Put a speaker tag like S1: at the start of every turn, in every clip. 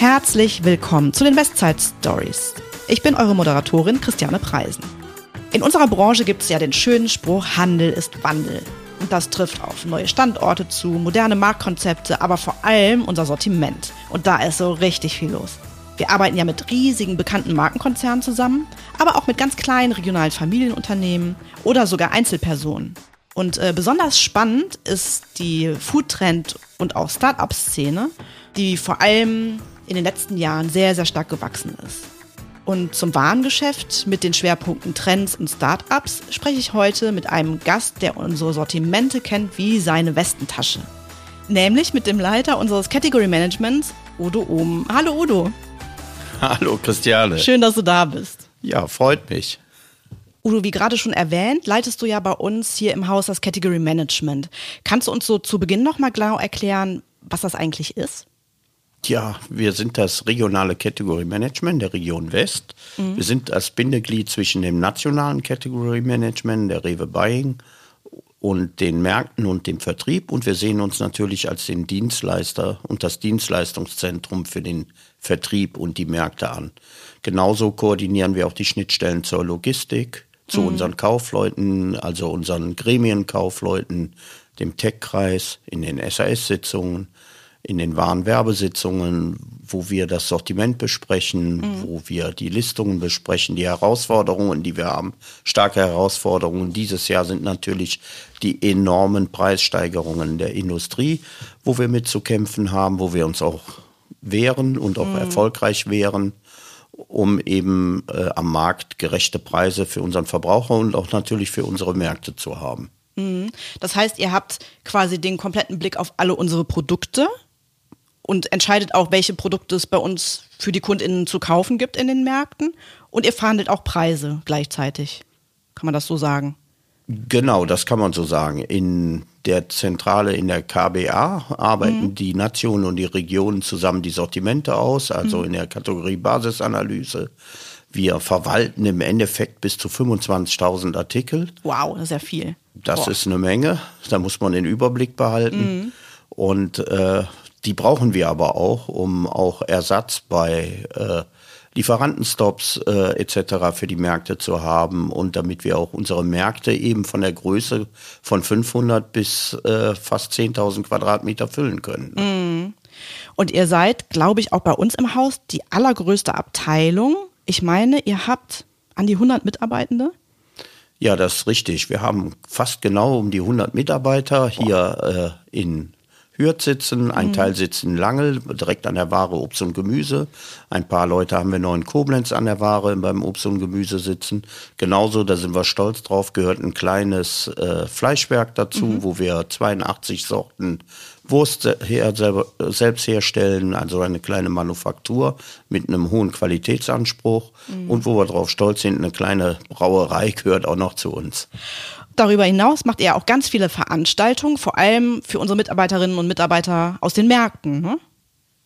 S1: Herzlich willkommen zu den Westside Stories. Ich bin eure Moderatorin Christiane Preisen. In unserer Branche gibt es ja den schönen Spruch, Handel ist Wandel. Und das trifft auf neue Standorte zu, moderne Marktkonzepte, aber vor allem unser Sortiment. Und da ist so richtig viel los. Wir arbeiten ja mit riesigen bekannten Markenkonzernen zusammen, aber auch mit ganz kleinen regionalen Familienunternehmen oder sogar Einzelpersonen. Und äh, besonders spannend ist die Foodtrend- und auch Start-up-Szene, die vor allem in den letzten Jahren sehr, sehr stark gewachsen ist. Und zum Warengeschäft mit den Schwerpunkten Trends und Start-ups spreche ich heute mit einem Gast, der unsere Sortimente kennt wie seine Westentasche. Nämlich mit dem Leiter unseres Category Managements, Udo Ohm. Hallo Udo.
S2: Hallo Christiane.
S1: Schön, dass du da bist.
S2: Ja, freut mich.
S1: Udo, wie gerade schon erwähnt, leitest du ja bei uns hier im Haus das Category Management. Kannst du uns so zu Beginn nochmal genau erklären, was das eigentlich ist?
S2: Ja, wir sind das regionale Category Management der Region West. Mhm. Wir sind das Bindeglied zwischen dem nationalen Category Management der Rewe Buying und den Märkten und dem Vertrieb. Und wir sehen uns natürlich als den Dienstleister und das Dienstleistungszentrum für den Vertrieb und die Märkte an. Genauso koordinieren wir auch die Schnittstellen zur Logistik, zu mhm. unseren Kaufleuten, also unseren Gremienkaufleuten, dem Tech-Kreis, in den SAS-Sitzungen in den Warenwerbesitzungen, wo wir das Sortiment besprechen, mhm. wo wir die Listungen besprechen, die Herausforderungen, die wir haben. Starke Herausforderungen dieses Jahr sind natürlich die enormen Preissteigerungen der Industrie, wo wir mitzukämpfen haben, wo wir uns auch wehren und auch mhm. erfolgreich wehren, um eben äh, am Markt gerechte Preise für unseren Verbraucher und auch natürlich für unsere Märkte zu haben.
S1: Mhm. Das heißt, ihr habt quasi den kompletten Blick auf alle unsere Produkte und entscheidet auch, welche Produkte es bei uns für die KundInnen zu kaufen gibt in den Märkten. Und ihr verhandelt auch Preise gleichzeitig. Kann man das so sagen?
S2: Genau, das kann man so sagen. In der Zentrale in der KBA arbeiten mhm. die Nationen und die Regionen zusammen die Sortimente aus, also mhm. in der Kategorie Basisanalyse. Wir verwalten im Endeffekt bis zu 25.000 Artikel.
S1: Wow, das ist ja viel.
S2: Das Boah. ist eine Menge. Da muss man den Überblick behalten. Mhm. Und äh, die brauchen wir aber auch, um auch Ersatz bei äh, Lieferantenstops äh, etc. für die Märkte zu haben und damit wir auch unsere Märkte eben von der Größe von 500 bis äh, fast 10.000 Quadratmeter füllen können.
S1: Mm. Und ihr seid, glaube ich, auch bei uns im Haus die allergrößte Abteilung. Ich meine, ihr habt an die 100 Mitarbeitende.
S2: Ja, das ist richtig. Wir haben fast genau um die 100 Mitarbeiter hier äh, in Hürth sitzen, ein mhm. Teil sitzt in Langel, direkt an der Ware Obst und Gemüse. Ein paar Leute haben wir noch in Koblenz an der Ware beim Obst und Gemüse sitzen. Genauso, da sind wir stolz drauf, gehört ein kleines äh, Fleischwerk dazu, mhm. wo wir 82 Sorten Wurst her, selbst herstellen, also eine kleine Manufaktur mit einem hohen Qualitätsanspruch mhm. und wo wir drauf stolz sind, eine kleine Brauerei gehört auch noch zu uns.
S1: Darüber hinaus macht er auch ganz viele Veranstaltungen, vor allem für unsere Mitarbeiterinnen und Mitarbeiter aus den Märkten. Ne?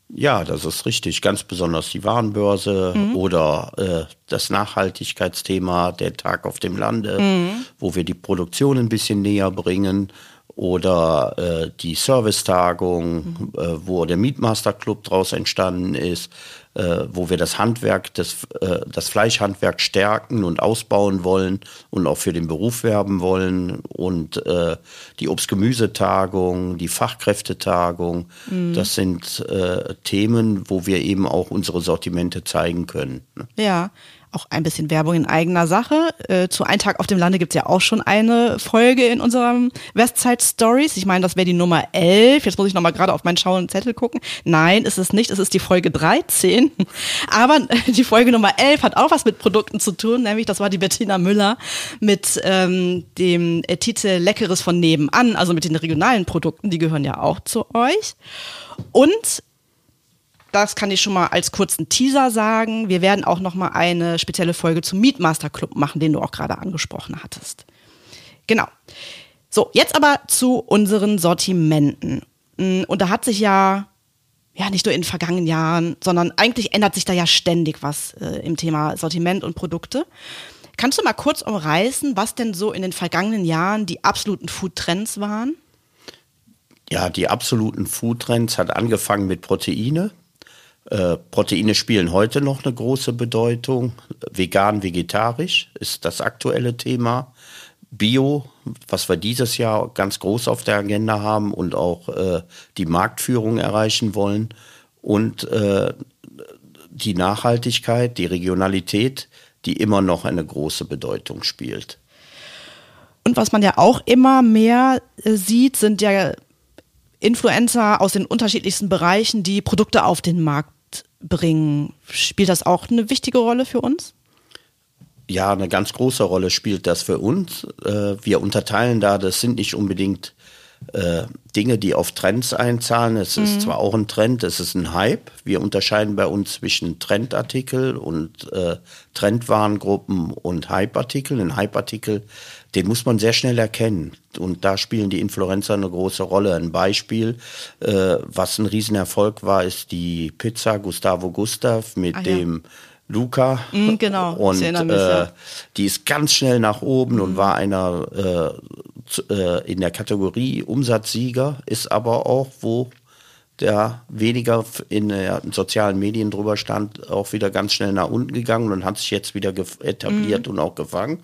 S2: Ja, das ist richtig. Ganz besonders die Warenbörse mhm. oder äh, das Nachhaltigkeitsthema, der Tag auf dem Lande, mhm. wo wir die Produktion ein bisschen näher bringen oder äh, die Servicetagung, mhm. äh, wo der Meatmaster Club draus entstanden ist, äh, wo wir das Handwerk, das, äh, das Fleischhandwerk stärken und ausbauen wollen und auch für den Beruf werben wollen und äh, die Obst-Gemüsetagung, die Fachkräftetagung, mhm. das sind äh, Themen, wo wir eben auch unsere Sortimente zeigen können.
S1: Ne? Ja, auch ein bisschen Werbung in eigener Sache. Äh, zu Ein Tag auf dem Lande gibt's ja auch schon eine Folge in unserem Westside Stories. Ich meine, das wäre die Nummer 11. Jetzt muss ich nochmal gerade auf meinen schauen Zettel gucken. Nein, ist es nicht. Es ist die Folge 13. Aber äh, die Folge Nummer 11 hat auch was mit Produkten zu tun. Nämlich, das war die Bettina Müller mit ähm, dem äh, Titel Leckeres von nebenan. Also mit den regionalen Produkten. Die gehören ja auch zu euch. Und das kann ich schon mal als kurzen Teaser sagen. Wir werden auch noch mal eine spezielle Folge zum Meatmaster Club machen, den du auch gerade angesprochen hattest. Genau. So, jetzt aber zu unseren Sortimenten. Mm, und da hat sich ja, ja, nicht nur in den vergangenen Jahren, sondern eigentlich ändert sich da ja ständig was äh, im Thema Sortiment und Produkte. Kannst du mal kurz umreißen, was denn so in den vergangenen Jahren die absoluten Food-Trends waren?
S2: Ja, die absoluten Food-Trends hat angefangen mit Proteine Äh, Proteine spielen heute noch eine große Bedeutung. Vegan, vegetarisch ist das aktuelle Thema. Bio, was wir dieses Jahr ganz groß auf der Agenda haben und auch äh, die Marktführung erreichen wollen. Und äh, die Nachhaltigkeit, die Regionalität, die immer noch eine große Bedeutung spielt.
S1: Und was man ja auch immer mehr äh, sieht, sind ja Influencer aus den unterschiedlichsten Bereichen, die Produkte auf den Markt bringen. Spielt das auch eine wichtige Rolle für uns?
S2: Ja, eine ganz große Rolle spielt das für uns. Äh, wir unterteilen da, das sind nicht unbedingt äh, Dinge, die auf Trends einzahlen. Es mhm. ist zwar auch ein Trend, es ist ein Hype. Wir unterscheiden bei uns zwischen Trendartikel und äh, Trendwarengruppen und Hype-Artikel. Ein Hype-Artikel, den muss man sehr schnell erkennen. Und da spielen die Influencer eine große Rolle. Ein Beispiel, äh, was ein Riesenerfolg war, ist die Pizza Gustavo Gustav mit dem ja Luca.
S1: Mm, genau.
S2: Und äh, die ist ganz schnell nach oben mm. und mhm. war einer äh, äh, in der Kategorie Umsatzsieger, ist aber auch, wo der weniger in, äh, in sozialen Medien drüber stand, auch wieder ganz schnell nach unten gegangen und hat sich jetzt wieder etabliert mm. und auch gefangen.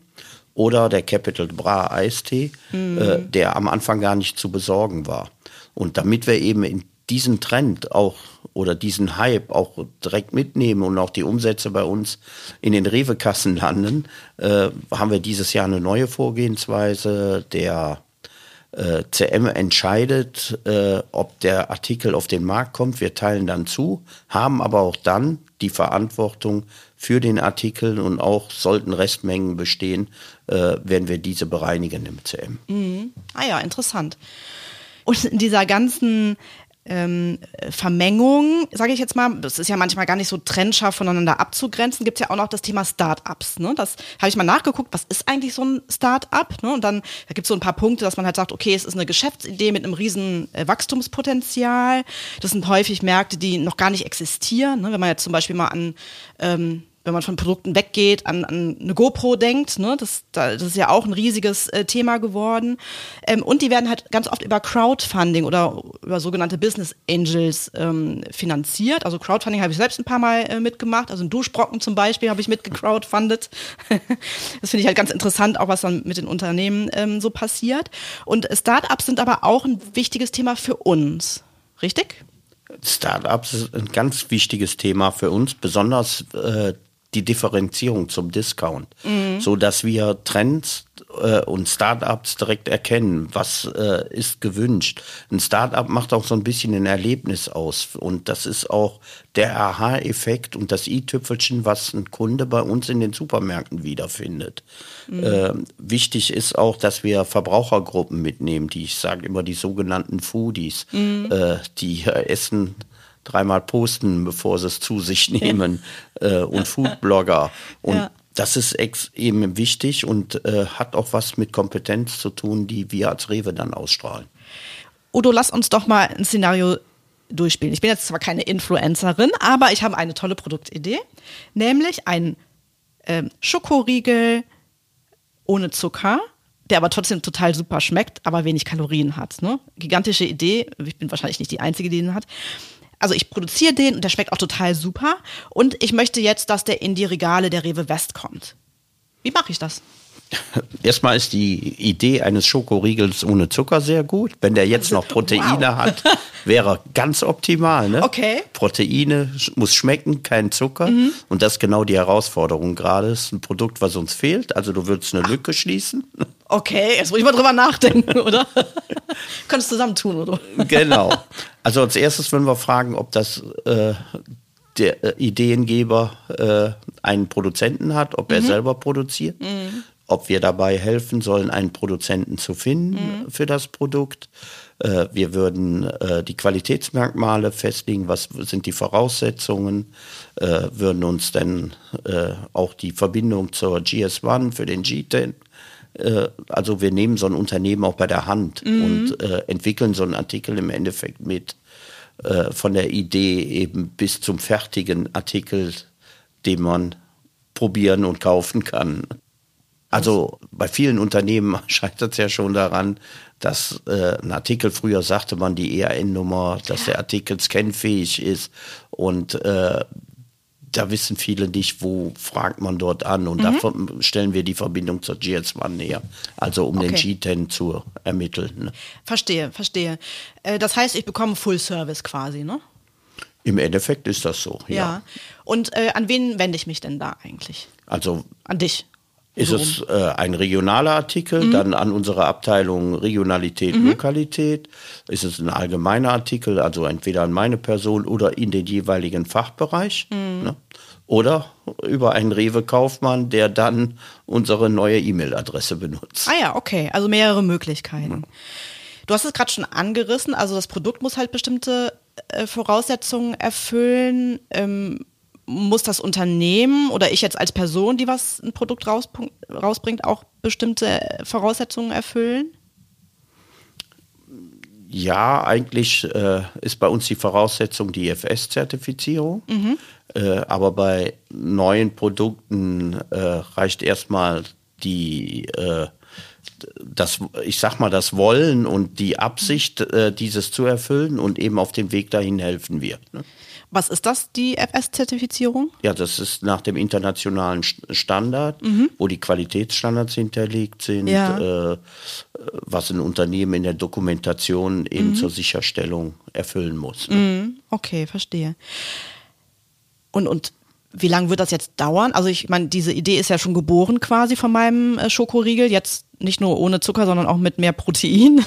S2: Oder der Capital Bra Eistee, mhm. äh, der am Anfang gar nicht zu besorgen war. Und damit wir eben in diesen Trend auch oder diesen Hype auch direkt mitnehmen und auch die Umsätze bei uns in den Rewe-Kassen landen, äh, haben wir dieses Jahr eine neue Vorgehensweise. Der äh, CM entscheidet, äh, ob der Artikel auf den Markt kommt. Wir teilen dann zu, haben aber auch dann die Verantwortung für den Artikel und auch sollten Restmengen bestehen, äh, werden wir diese bereinigen im CM.
S1: Mhm. Ah ja, interessant. Und in dieser ganzen ähm, Vermengung, sage ich jetzt mal, das ist ja manchmal gar nicht so trennscharf voneinander abzugrenzen, gibt es ja auch noch das Thema Start-ups. Ne? Das habe ich mal nachgeguckt, was ist eigentlich so ein Start-up? Ne? Und dann da gibt es so ein paar Punkte, dass man halt sagt, okay, es ist eine Geschäftsidee mit einem riesen äh, Wachstumspotenzial. Das sind häufig Märkte, die noch gar nicht existieren. Ne? Wenn man jetzt zum Beispiel mal an ähm, wenn man von Produkten weggeht, an, an eine GoPro denkt. Ne? Das, das ist ja auch ein riesiges äh, Thema geworden. Ähm, und die werden halt ganz oft über Crowdfunding oder über sogenannte Business Angels ähm, finanziert. Also Crowdfunding habe ich selbst ein paar Mal äh, mitgemacht. Also ein Duschbrocken zum Beispiel habe ich mitgecrowdfundet. das finde ich halt ganz interessant, auch was dann mit den Unternehmen ähm, so passiert. Und Startups sind aber auch ein wichtiges Thema für uns. Richtig?
S2: Startups ist ein ganz wichtiges Thema für uns, besonders äh, die Differenzierung zum Discount, mhm. so dass wir Trends äh, und Startups direkt erkennen, was äh, ist gewünscht. Ein Startup macht auch so ein bisschen ein Erlebnis aus und das ist auch der Aha-Effekt und das i-Tüpfelchen, was ein Kunde bei uns in den Supermärkten wiederfindet. Mhm. Äh, wichtig ist auch, dass wir Verbrauchergruppen mitnehmen, die ich sage immer die sogenannten Foodies, mhm. äh, die essen dreimal posten, bevor sie es zu sich nehmen äh, und Foodblogger. Und ja. das ist eben wichtig und äh, hat auch was mit Kompetenz zu tun, die wir als Rewe dann ausstrahlen.
S1: Udo, lass uns doch mal ein Szenario durchspielen. Ich bin jetzt zwar keine Influencerin, aber ich habe eine tolle Produktidee, nämlich ein ähm, Schokoriegel ohne Zucker, der aber trotzdem total super schmeckt, aber wenig Kalorien hat. Ne? Gigantische Idee, ich bin wahrscheinlich nicht die Einzige, die den hat also ich produziere den und der schmeckt auch total super. Und ich möchte jetzt, dass der in die Regale der Rewe West kommt. Wie mache ich das?
S2: Erstmal ist die Idee eines Schokoriegels ohne Zucker sehr gut. Wenn der jetzt noch Proteine wow. hat, wäre ganz optimal. Ne?
S1: Okay.
S2: Proteine muss schmecken, kein Zucker. Mhm. Und das ist genau die Herausforderung gerade. Ist ein Produkt, was uns fehlt. Also du würdest eine Ach. Lücke schließen.
S1: Okay, jetzt muss ich mal drüber nachdenken, oder? Können es zusammen tun, oder?
S2: genau. Also als erstes würden wir fragen, ob das äh, der äh, Ideengeber äh, einen Produzenten hat, ob er mhm. selber produziert. Mhm ob wir dabei helfen sollen, einen Produzenten zu finden mhm. für das Produkt. Äh, wir würden äh, die Qualitätsmerkmale festlegen, was sind die Voraussetzungen, äh, würden uns dann auch die Verbindung zur GS1 für den G10 also wir nehmen so ein Unternehmen auch bei der Hand mhm. und äh, entwickeln so einen Artikel im Endeffekt mit äh, von der Idee eben bis zum fertigen Artikel, den man probieren und kaufen kann. Also bei vielen Unternehmen scheitert es ja schon daran, dass äh, ein Artikel, früher sagte man die ERN-Nummer, dass der Artikel scannfähig ist und äh, da wissen viele nicht, wo fragt man dort an. Und mhm. da stellen wir die Verbindung zur GS1 näher. Also um okay. den G10 zu ermitteln. Ne?
S1: Verstehe, verstehe. Äh, das heißt, ich bekomme Full Service quasi, ne?
S2: Im Endeffekt ist das so, ja. ja.
S1: Und äh, an wen wende ich mich denn da eigentlich?
S2: Also
S1: an dich.
S2: Ist es äh, ein regionaler Artikel, mhm. dann an unsere Abteilung Regionalität, mhm. Lokalität? Ist es ein allgemeiner Artikel, also entweder an meine Person oder in den jeweiligen Fachbereich? Mhm. Ne? Oder über einen Rewe-Kaufmann, der dann unsere neue E-Mail-Adresse benutzt.
S1: Ah ja, okay, also mehrere Möglichkeiten. Du hast es gerade schon angerissen, also das Produkt muss halt bestimmte äh, Voraussetzungen erfüllen. Ähm, muss das Unternehmen oder ich jetzt als Person, die was ein Produkt rausbringt, auch bestimmte Voraussetzungen erfüllen?
S2: Ja, eigentlich äh, ist bei uns die Voraussetzung die IFS-Zertifizierung. Mhm. Äh, aber bei neuen Produkten äh, reicht erstmal die, äh, das, ich sag mal, das Wollen und die Absicht, äh, dieses zu erfüllen und eben auf dem Weg dahin helfen wir. Ne?
S1: Was ist das, die FS-Zertifizierung?
S2: Ja, das ist nach dem internationalen Standard, mhm. wo die Qualitätsstandards hinterlegt sind, ja. äh, was ein Unternehmen in der Dokumentation eben mhm. zur Sicherstellung erfüllen muss.
S1: Ne? Mhm. Okay, verstehe. Und, und wie lange wird das jetzt dauern? Also ich meine, diese Idee ist ja schon geboren quasi von meinem äh, Schokoriegel. Jetzt nicht nur ohne Zucker, sondern auch mit mehr Protein.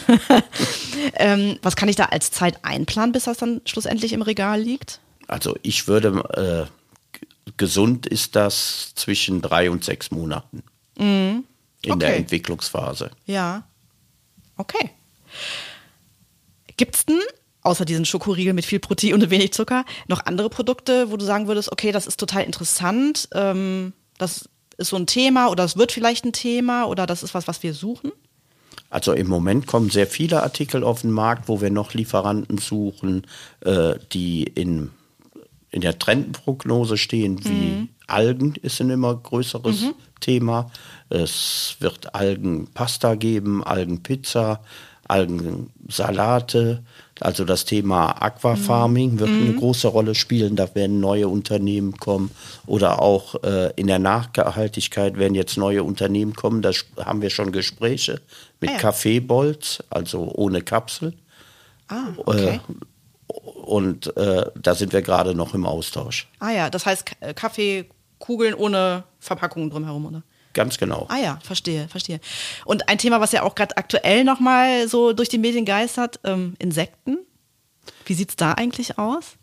S1: ähm, was kann ich da als Zeit einplanen, bis das dann schlussendlich im Regal liegt?
S2: Also ich würde, äh, gesund ist das zwischen drei und sechs Monaten mhm. in okay. der Entwicklungsphase.
S1: Ja, okay. Gibt es denn, außer diesen Schokoriegel mit viel Protein und wenig Zucker, noch andere Produkte, wo du sagen würdest, okay, das ist total interessant, ähm, das ist so ein Thema oder es wird vielleicht ein Thema oder das ist was, was wir suchen?
S2: Also im Moment kommen sehr viele Artikel auf den Markt, wo wir noch Lieferanten suchen, äh, die in in der Trendprognose stehen, wie mhm. Algen ist ein immer größeres mhm. Thema. Es wird Algenpasta geben, Algenpizza, Algensalate. Also das Thema Aquafarming mhm. wird eine mhm. große Rolle spielen. Da werden neue Unternehmen kommen. Oder auch äh, in der Nachhaltigkeit werden jetzt neue Unternehmen kommen. Da haben wir schon Gespräche mit ah, ja. Kaffeebolz, also ohne Kapsel.
S1: Ah, okay. Äh,
S2: und äh, da sind wir gerade noch im Austausch.
S1: Ah ja, das heißt äh, Kaffeekugeln ohne Verpackungen drumherum, oder?
S2: Ganz genau.
S1: Ah ja, verstehe, verstehe. Und ein Thema, was ja auch gerade aktuell nochmal so durch die Medien geistert, ähm, Insekten. Wie sieht es da eigentlich aus?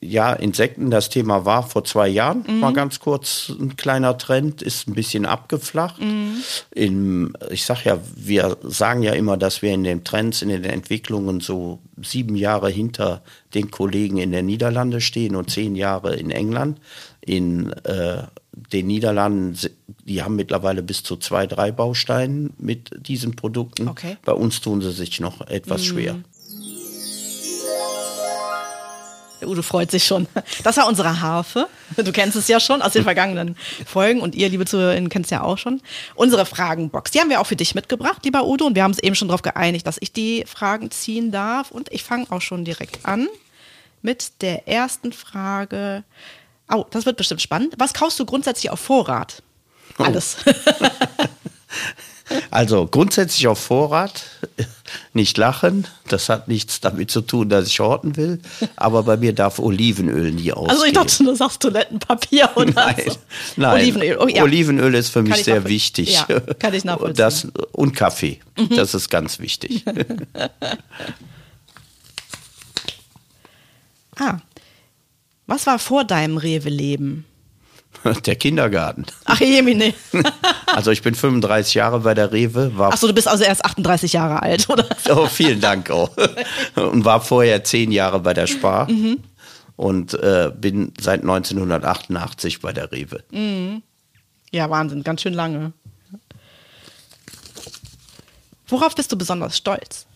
S2: Ja, Insekten, das Thema war vor zwei Jahren mhm. mal ganz kurz ein kleiner Trend, ist ein bisschen abgeflacht. Mhm. In, ich sag ja, wir sagen ja immer, dass wir in den Trends, in den Entwicklungen so sieben Jahre hinter den Kollegen in den Niederlanden stehen und zehn Jahre in England. In äh, den Niederlanden, die haben mittlerweile bis zu zwei, drei Bausteinen mit diesen Produkten. Okay. Bei uns tun sie sich noch etwas mhm. schwer.
S1: Udo freut sich schon. Das war unsere Harfe. Du kennst es ja schon aus den vergangenen Folgen und ihr, liebe Zuhörerinnen, kennt es ja auch schon. Unsere Fragenbox, die haben wir auch für dich mitgebracht, lieber Udo. Und wir haben uns eben schon darauf geeinigt, dass ich die Fragen ziehen darf. Und ich fange auch schon direkt an mit der ersten Frage. Oh, das wird bestimmt spannend. Was kaufst du grundsätzlich auf Vorrat? Oh. Alles.
S2: Also grundsätzlich auf Vorrat, nicht lachen. Das hat nichts damit zu tun, dass ich horten will. Aber bei mir darf Olivenöl nie ausgehen.
S1: Also ich dachte, du sagst Toilettenpapier oder
S2: nein, so. Nein, Olivenöl. Oh, ja. Olivenöl ist für mich sehr wichtig. Ja,
S1: kann ich nachvollziehen.
S2: Das, und Kaffee, mhm. das ist ganz wichtig.
S1: ah, was war vor deinem Rewe-Leben?
S2: Der Kindergarten.
S1: Ach, Jemine.
S2: also ich bin 35 Jahre bei der Rewe.
S1: Achso, du bist also erst 38 Jahre alt, oder?
S2: Oh, vielen Dank auch. Und war vorher zehn Jahre bei der Spar. Mhm. Und äh, bin seit 1988 bei der Rewe.
S1: Mhm. Ja, Wahnsinn, ganz schön lange. Worauf bist du besonders stolz?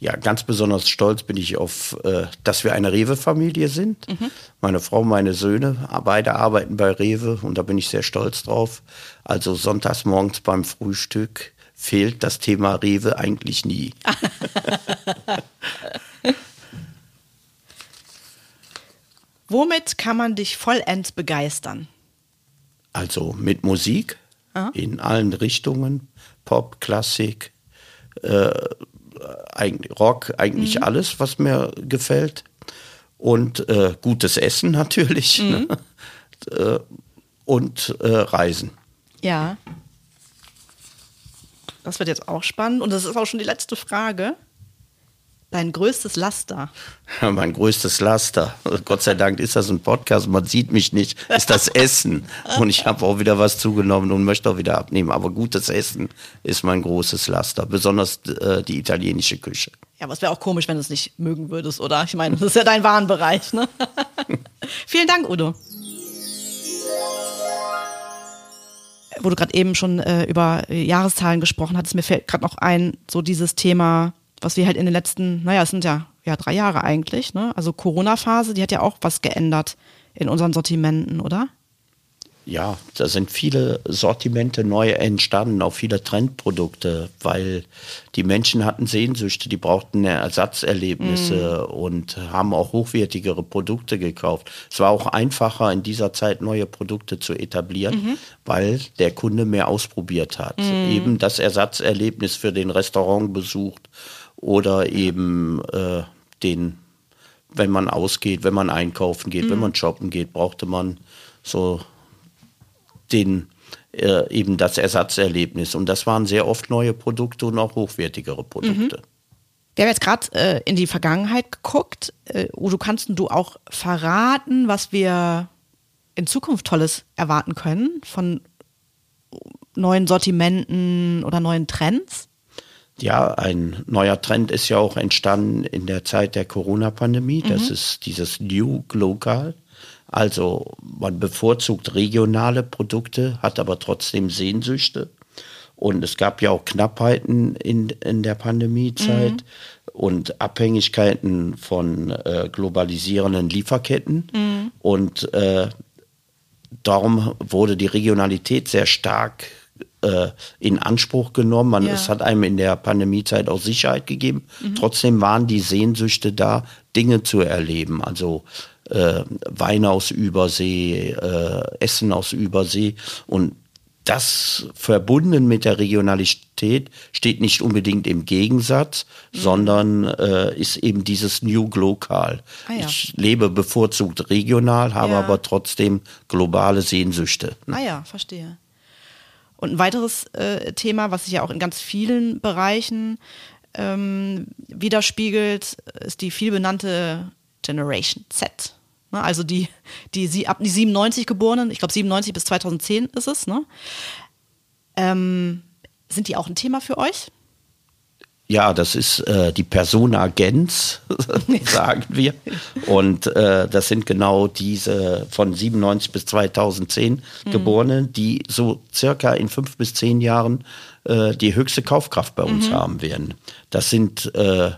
S2: Ja, ganz besonders stolz bin ich auf, äh, dass wir eine Rewe-Familie sind. Mhm. Meine Frau, meine Söhne, beide arbeiten bei Rewe und da bin ich sehr stolz drauf. Also sonntags morgens beim Frühstück fehlt das Thema Rewe eigentlich nie.
S1: Womit kann man dich vollends begeistern?
S2: Also mit Musik ah. in allen Richtungen, Pop, Klassik, äh, eigentlich Rock, eigentlich mhm. alles, was mir gefällt. Und äh, gutes Essen natürlich. Mhm. Ne? Und äh, Reisen.
S1: Ja. Das wird jetzt auch spannend. Und das ist auch schon die letzte Frage. Dein größtes Laster?
S2: mein größtes Laster. Gott sei Dank ist das ein Podcast, man sieht mich nicht. Ist das Essen. Und ich habe auch wieder was zugenommen und möchte auch wieder abnehmen. Aber gutes Essen ist mein großes Laster. Besonders äh, die italienische Küche.
S1: Ja, aber es wäre auch komisch, wenn du es nicht mögen würdest, oder? Ich meine, das ist ja dein Warenbereich. Ne? Vielen Dank, Udo. Wo du gerade eben schon äh, über Jahreszahlen gesprochen hattest, mir fällt gerade noch ein, so dieses Thema was wir halt in den letzten, naja, es sind ja, ja drei Jahre eigentlich, ne? Also Corona-Phase, die hat ja auch was geändert in unseren Sortimenten, oder?
S2: Ja, da sind viele Sortimente neu entstanden, auch viele Trendprodukte, weil die Menschen hatten Sehnsüchte, die brauchten Ersatzerlebnisse mm. und haben auch hochwertigere Produkte gekauft. Es war auch einfacher in dieser Zeit neue Produkte zu etablieren, mhm. weil der Kunde mehr ausprobiert hat. Mm. Eben das Ersatzerlebnis für den Restaurantbesuch oder eben äh, den, wenn man ausgeht, wenn man einkaufen geht, mhm. wenn man shoppen geht, brauchte man so den äh, eben das Ersatzerlebnis. Und das waren sehr oft neue Produkte und auch hochwertigere Produkte. Mhm.
S1: Wir haben jetzt gerade äh, in die Vergangenheit geguckt. Äh, Udo, kannst du auch verraten, was wir in Zukunft Tolles erwarten können von neuen Sortimenten oder neuen Trends?
S2: Ja, ein neuer Trend ist ja auch entstanden in der Zeit der Corona-Pandemie. Das mhm. ist dieses New Local. Also man bevorzugt regionale Produkte, hat aber trotzdem Sehnsüchte. Und es gab ja auch Knappheiten in, in der Pandemiezeit mhm. und Abhängigkeiten von äh, globalisierenden Lieferketten. Mhm. Und äh, darum wurde die Regionalität sehr stark äh, in Anspruch genommen. Man, ja. Es hat einem in der Pandemiezeit auch Sicherheit gegeben. Mhm. Trotzdem waren die Sehnsüchte da, Dinge zu erleben. Also äh, Wein aus Übersee, äh, Essen aus Übersee. Und das verbunden mit der Regionalität steht nicht unbedingt im Gegensatz, mhm. sondern äh, ist eben dieses New Global. Ah, ja. Ich lebe bevorzugt regional, habe ja. aber trotzdem globale Sehnsüchte.
S1: Ah ja, verstehe. Und ein weiteres äh, Thema, was sich ja auch in ganz vielen Bereichen ähm, widerspiegelt, ist die vielbenannte Generation Z. Ne? Also die, die, die ab die 97 Geborenen, ich glaube 97 bis 2010 ist es. Ne? Ähm, sind die auch ein Thema für euch?
S2: Ja, das ist äh, die Persona Gens, sagen wir. Und äh, das sind genau diese von 97 bis 2010 mhm. Geborenen, die so circa in fünf bis zehn Jahren äh, die höchste Kaufkraft bei uns mhm. haben werden. Das sind äh,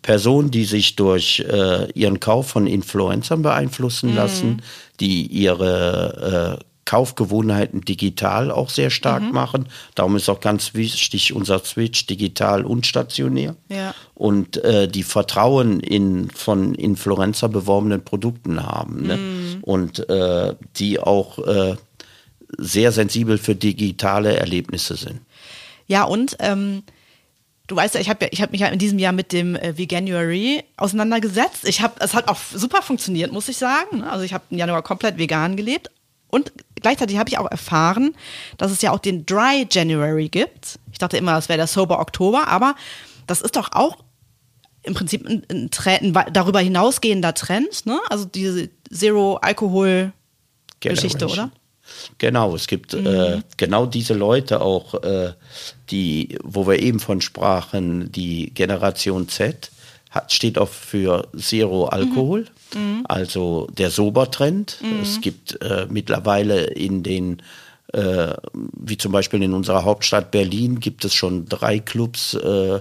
S2: Personen, die sich durch äh, ihren Kauf von Influencern beeinflussen mhm. lassen, die ihre äh, Kaufgewohnheiten digital auch sehr stark mhm. machen. Darum ist auch ganz wichtig unser Switch digital und stationär. Ja. Und äh, die Vertrauen in von Influencer beworbenen Produkten haben. Ne? Mhm. Und äh, die auch äh, sehr sensibel für digitale Erlebnisse sind.
S1: Ja, und ähm Du weißt ja, ich habe ja, ich hab mich ja in diesem Jahr mit dem äh, Veganuary auseinandergesetzt. Ich habe, es hat auch super funktioniert, muss ich sagen. Also ich habe im Januar komplett vegan gelebt, und gleichzeitig habe ich auch erfahren, dass es ja auch den Dry January gibt. Ich dachte immer, das wäre der Sober Oktober, aber das ist doch auch im Prinzip ein, ein, Trend, ein darüber hinausgehender Trend, ne? Also diese Zero-Alkohol-Geschichte, oder?
S2: Genau, es gibt mhm. äh, genau diese Leute auch, äh, die, wo wir eben von sprachen, die Generation Z, hat, steht auch für Zero Alkohol, mhm. Mhm. also der Sobertrend. Mhm. Es gibt äh, mittlerweile in den äh, wie zum Beispiel in unserer Hauptstadt Berlin gibt es schon drei Clubs, äh,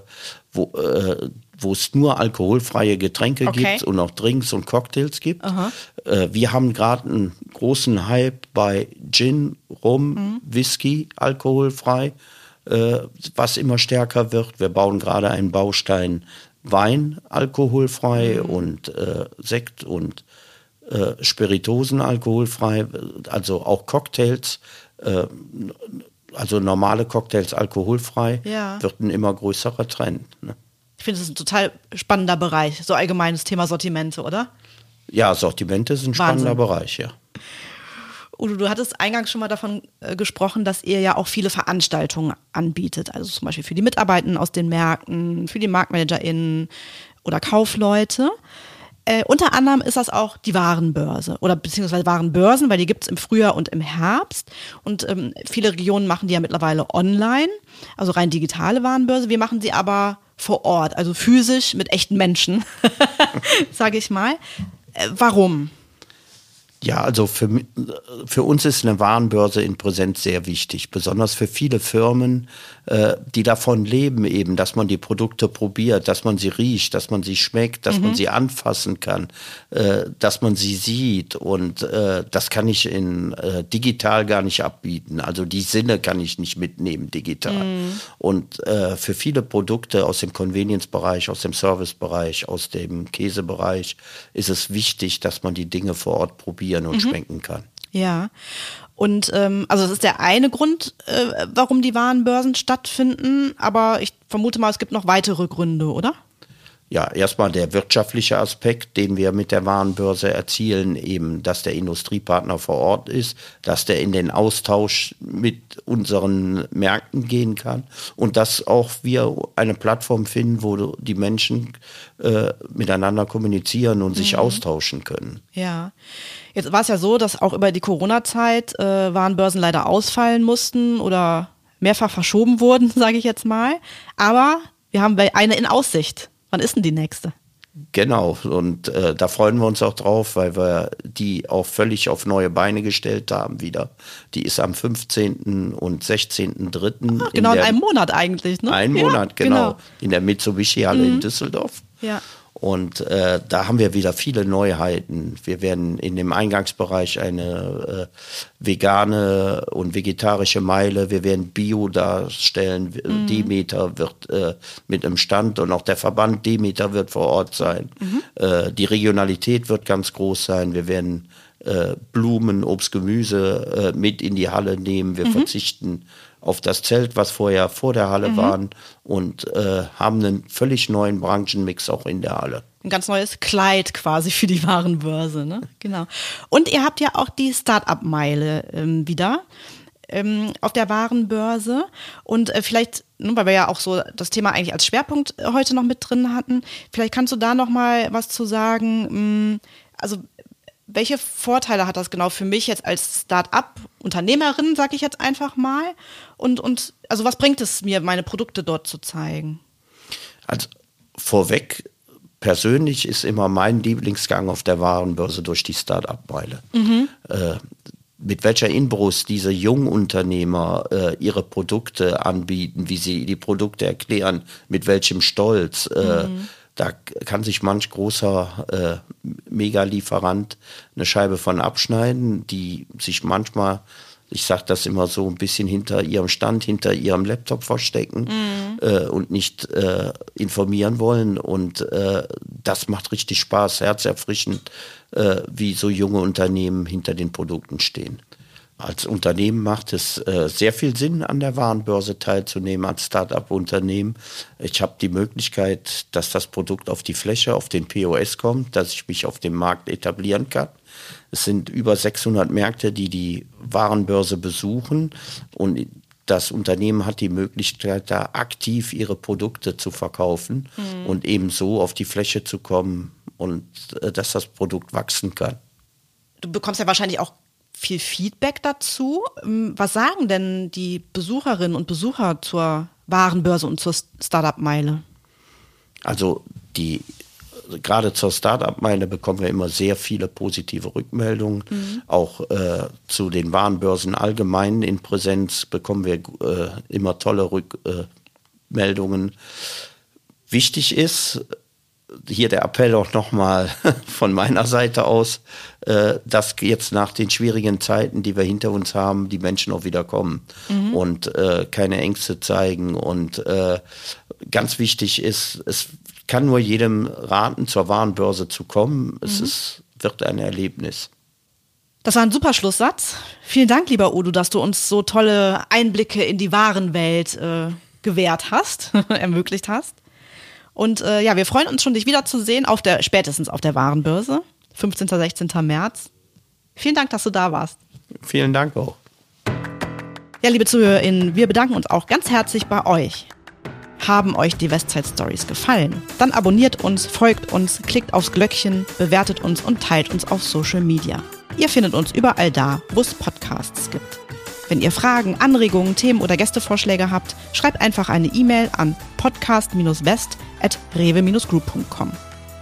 S2: wo, äh, wo es nur alkoholfreie Getränke okay. gibt und auch Drinks und Cocktails gibt. Äh, wir haben gerade einen großen Hype bei Gin, Rum, mhm. Whisky, alkoholfrei äh, was immer stärker wird. Wir bauen gerade einen Baustein Wein alkoholfrei mhm. und äh, Sekt und äh, Spiritosen alkoholfrei, also auch Cocktails, äh, also normale Cocktails alkoholfrei, ja. wird ein immer größerer Trend. Ne?
S1: Ich finde, das ist ein total spannender Bereich, so allgemeines Thema Sortimente, oder?
S2: Ja, Sortimente sind ein spannender Bereich, ja.
S1: Udo, du hattest eingangs schon mal davon äh, gesprochen, dass ihr ja auch viele Veranstaltungen anbietet. Also zum Beispiel für die Mitarbeitenden aus den Märkten, für die MarktmanagerInnen oder Kaufleute. Äh, unter anderem ist das auch die Warenbörse oder beziehungsweise Warenbörsen, weil die gibt es im Frühjahr und im Herbst. Und ähm, viele Regionen machen die ja mittlerweile online, also rein digitale Warenbörse. Wir machen sie aber vor Ort, also physisch mit echten Menschen, sage ich mal. Äh, warum?
S2: Ja, also für, für uns ist eine Warenbörse in Präsenz sehr wichtig, besonders für viele Firmen, äh, die davon leben eben, dass man die Produkte probiert, dass man sie riecht, dass man sie schmeckt, dass mhm. man sie anfassen kann, äh, dass man sie sieht und äh, das kann ich in äh, digital gar nicht abbieten. Also die Sinne kann ich nicht mitnehmen digital. Mhm. Und äh, für viele Produkte aus dem Convenience-Bereich, aus dem Service-Bereich, aus dem Käsebereich ist es wichtig, dass man die Dinge vor Ort probieren und mhm. schmecken kann.
S1: Ja. Und ähm, also das ist der eine Grund, äh, warum die Warenbörsen stattfinden, aber ich vermute mal, es gibt noch weitere Gründe, oder?
S2: Ja, erstmal der wirtschaftliche Aspekt, den wir mit der Warenbörse erzielen, eben, dass der Industriepartner vor Ort ist, dass der in den Austausch mit unseren Märkten gehen kann und dass auch wir eine Plattform finden, wo die Menschen äh, miteinander kommunizieren und sich mhm. austauschen können.
S1: Ja. Jetzt war es ja so, dass auch über die Corona-Zeit äh, Warenbörsen leider ausfallen mussten oder mehrfach verschoben wurden, sage ich jetzt mal. Aber wir haben eine in Aussicht. Wann ist denn die nächste?
S2: Genau, und äh, da freuen wir uns auch drauf, weil wir die auch völlig auf neue Beine gestellt haben wieder. Die ist am 15. und 16.3.
S1: Ach, genau in, in, einem Monat eigentlich, ne?
S2: Ein ja, Monat, genau, genau, In der Mitsubishi-Halle mhm. in Düsseldorf.
S1: Ja.
S2: Und äh, da haben wir wieder viele Neuheiten. Wir werden in dem Eingangsbereich eine äh, vegane und vegetarische Meile, wir werden Bio darstellen. Mhm. Demeter wird äh, mit einem Stand und auch der Verband Demeter wird vor Ort sein. Mhm. Äh, die Regionalität wird ganz groß sein. Wir werden äh, Blumen, Obst, Gemüse äh, mit in die Halle nehmen. Wir mhm. verzichten auf das Zelt, was vorher vor der Halle mhm. waren und äh, haben einen völlig neuen Branchenmix auch in der Halle.
S1: Ein ganz neues Kleid quasi für die Warenbörse, ne? Genau. Und ihr habt ja auch die Start-up-Meile ähm, wieder ähm, auf der Warenbörse und äh, vielleicht, ne, weil wir ja auch so das Thema eigentlich als Schwerpunkt heute noch mit drin hatten, vielleicht kannst du da noch mal was zu sagen. Hm, also welche Vorteile hat das genau für mich jetzt als Start-up-Unternehmerin, sage ich jetzt einfach mal? Und, und also was bringt es mir, meine Produkte dort zu zeigen?
S2: Also vorweg, persönlich ist immer mein Lieblingsgang auf der Warenbörse durch die Start-up-Meile. Mhm. Äh, mit welcher Inbrust diese Jungunternehmer äh, ihre Produkte anbieten, wie sie die Produkte erklären, mit welchem Stolz. Äh, mhm da kann sich manch großer äh, Megalieferant eine Scheibe von abschneiden, die sich manchmal, ich sage das immer so, ein bisschen hinter ihrem Stand, hinter ihrem Laptop verstecken mhm. äh, und nicht äh, informieren wollen. Und äh, das macht richtig Spaß, herzerfrischend, äh, wie so junge Unternehmen hinter den Produkten stehen. Als Unternehmen macht es äh, sehr viel Sinn, an der Warenbörse teilzunehmen, als Start-up-Unternehmen. Ich habe die Möglichkeit, dass das Produkt auf die Fläche, auf den POS kommt, dass ich mich auf dem Markt etablieren kann. Es sind über 600 Märkte, die die Warenbörse besuchen und das Unternehmen hat die Möglichkeit, da aktiv ihre Produkte zu verkaufen mhm. und eben so auf die Fläche zu kommen und äh, dass das Produkt wachsen kann.
S1: Du bekommst ja wahrscheinlich auch viel Feedback dazu. Ähm, was sagen denn die Besucherinnen und Besucher zur Warenbörse und zur Startup-Meile?
S2: Also die gerade zur Startup-Meile bekommen wir immer sehr viele positive Rückmeldungen. Mhm. Auch äh, zu den Warenbörsen allgemein in Präsenz bekommen wir äh, immer tolle Rückmeldungen. Wichtig ist, hier der Appell auch nochmal von meiner Seite aus, äh, dass jetzt nach den schwierigen Zeiten, die wir hinter uns haben, die Menschen auch wieder kommen mhm. und äh, keine Ängste zeigen. Und äh, ganz wichtig ist, es kann nur jedem raten, zur Warenbörse zu kommen. Es mhm. ist, wird ein Erlebnis.
S1: Das war ein super Schlusssatz. Vielen Dank, lieber Udo, dass du uns so tolle Einblicke in die Warenwelt äh, gewährt hast, ermöglicht hast. Und äh, ja, wir freuen uns schon, dich wiederzusehen, auf der, spätestens auf der Warenbörse, 15. 16. März. Vielen Dank, dass du da warst.
S2: Vielen Dank auch.
S1: Ja, liebe ZuhörerInnen, wir bedanken uns auch ganz herzlich bei euch. Haben euch die Westside Stories gefallen? Dann abonniert uns, folgt uns, klickt aufs Glöckchen, bewertet uns und teilt uns auf Social Media. Ihr findet uns überall da, wo es Podcasts gibt. Wenn ihr Fragen, Anregungen, Themen oder Gästevorschläge habt, schreibt einfach eine E-Mail an podcast-west.rewe-group.com.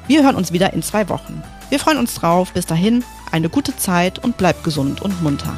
S1: Wir hören uns wieder in zwei Wochen. Wir freuen uns drauf. Bis dahin, eine gute Zeit und bleibt gesund und munter.